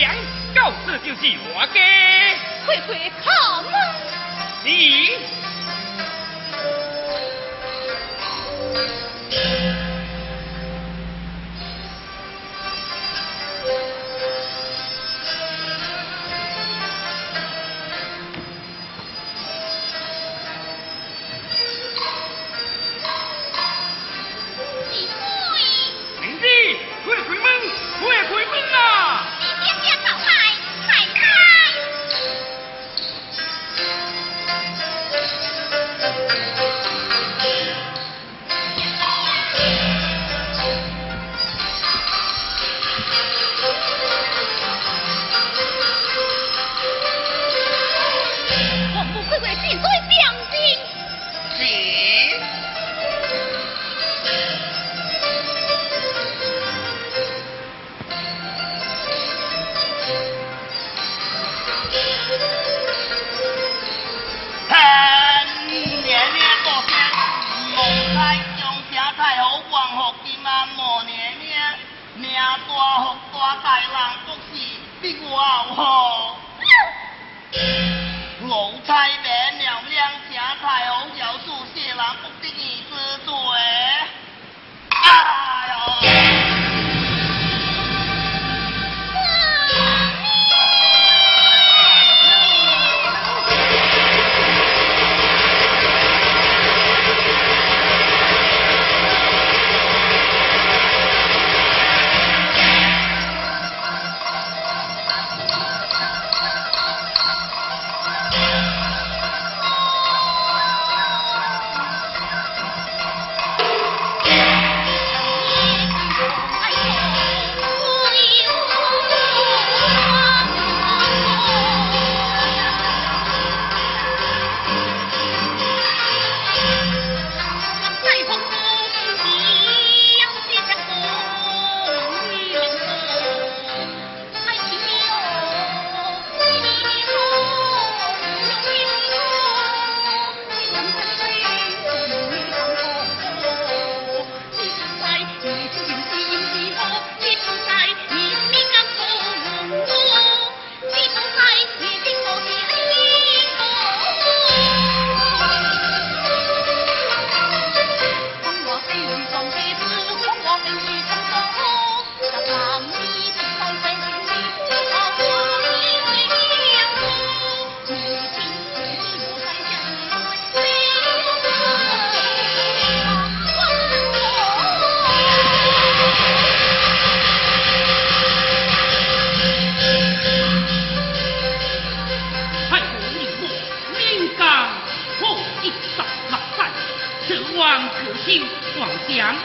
将，到此就是我的。快快开门！你。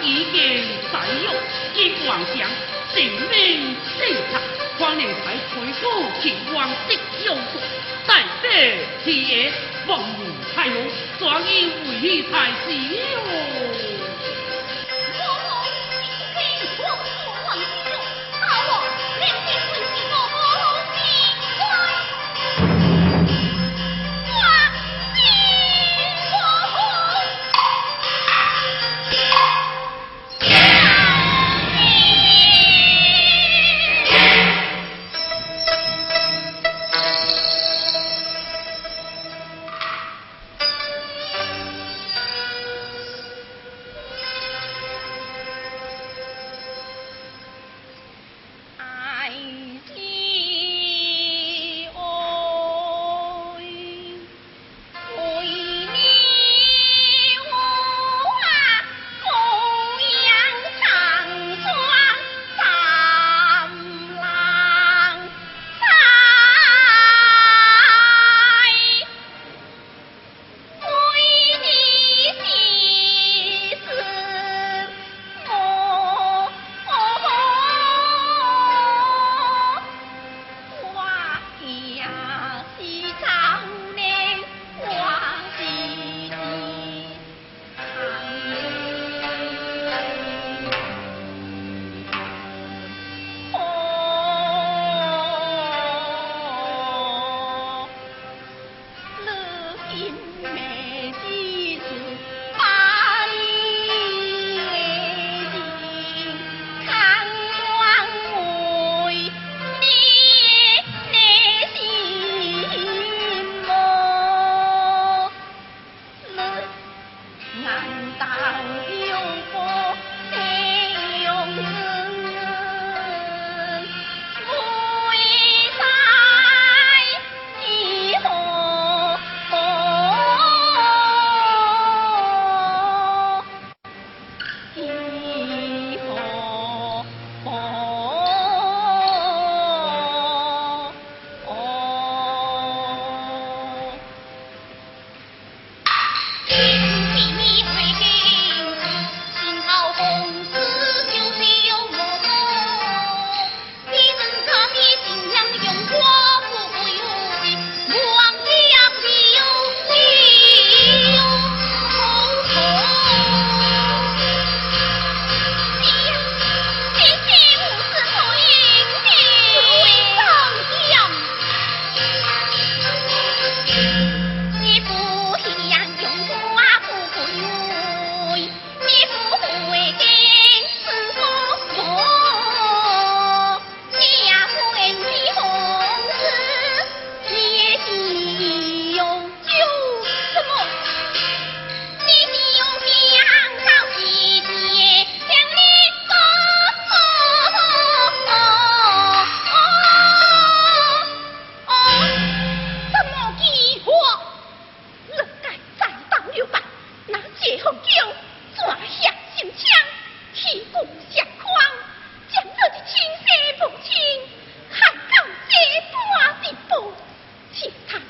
已经在右，金王祥正命视察，欢迎才推出秦王的右手，在这天爷望你太后，转以为太是哟。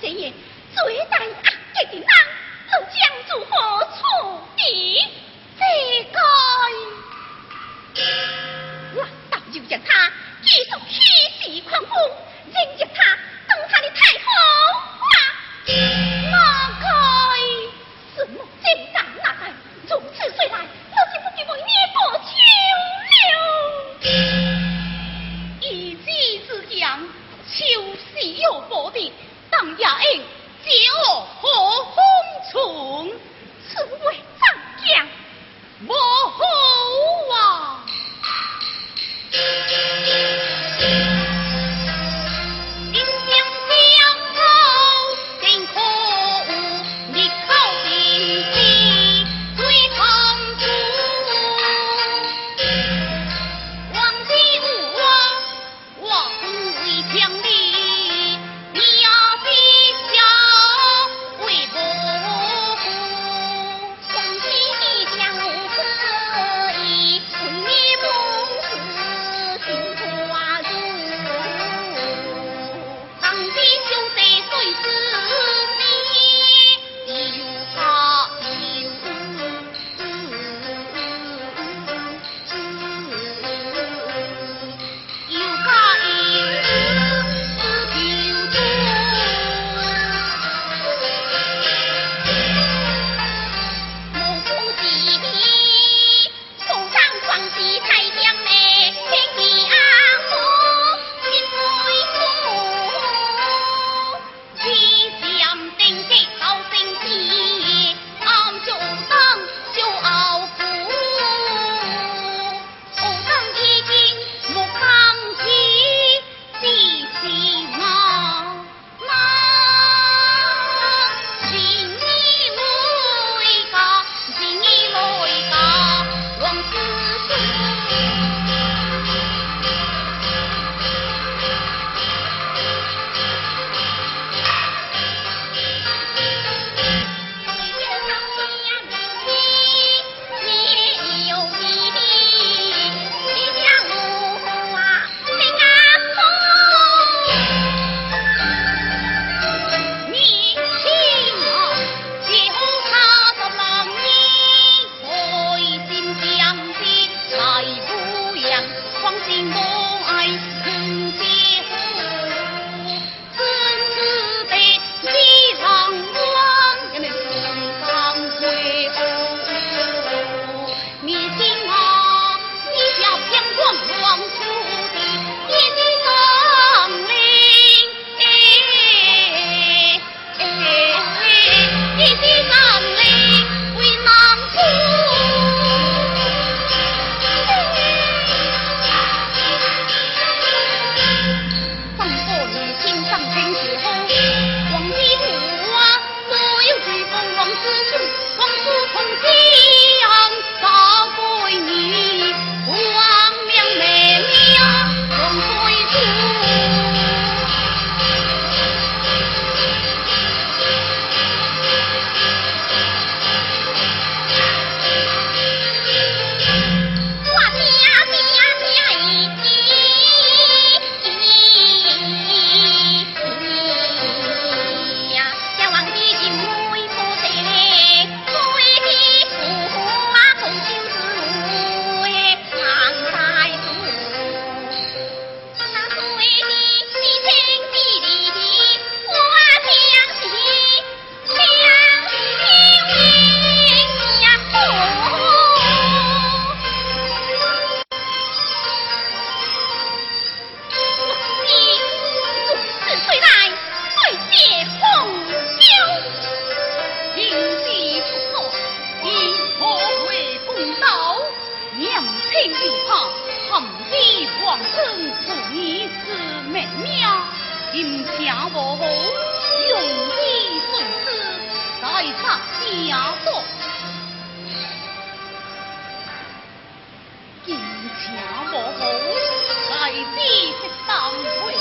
这夜最大恶极的人，又将如何处理？这该，我倒就将他继续西地狂风，任由他当他的太后。为此根，今夜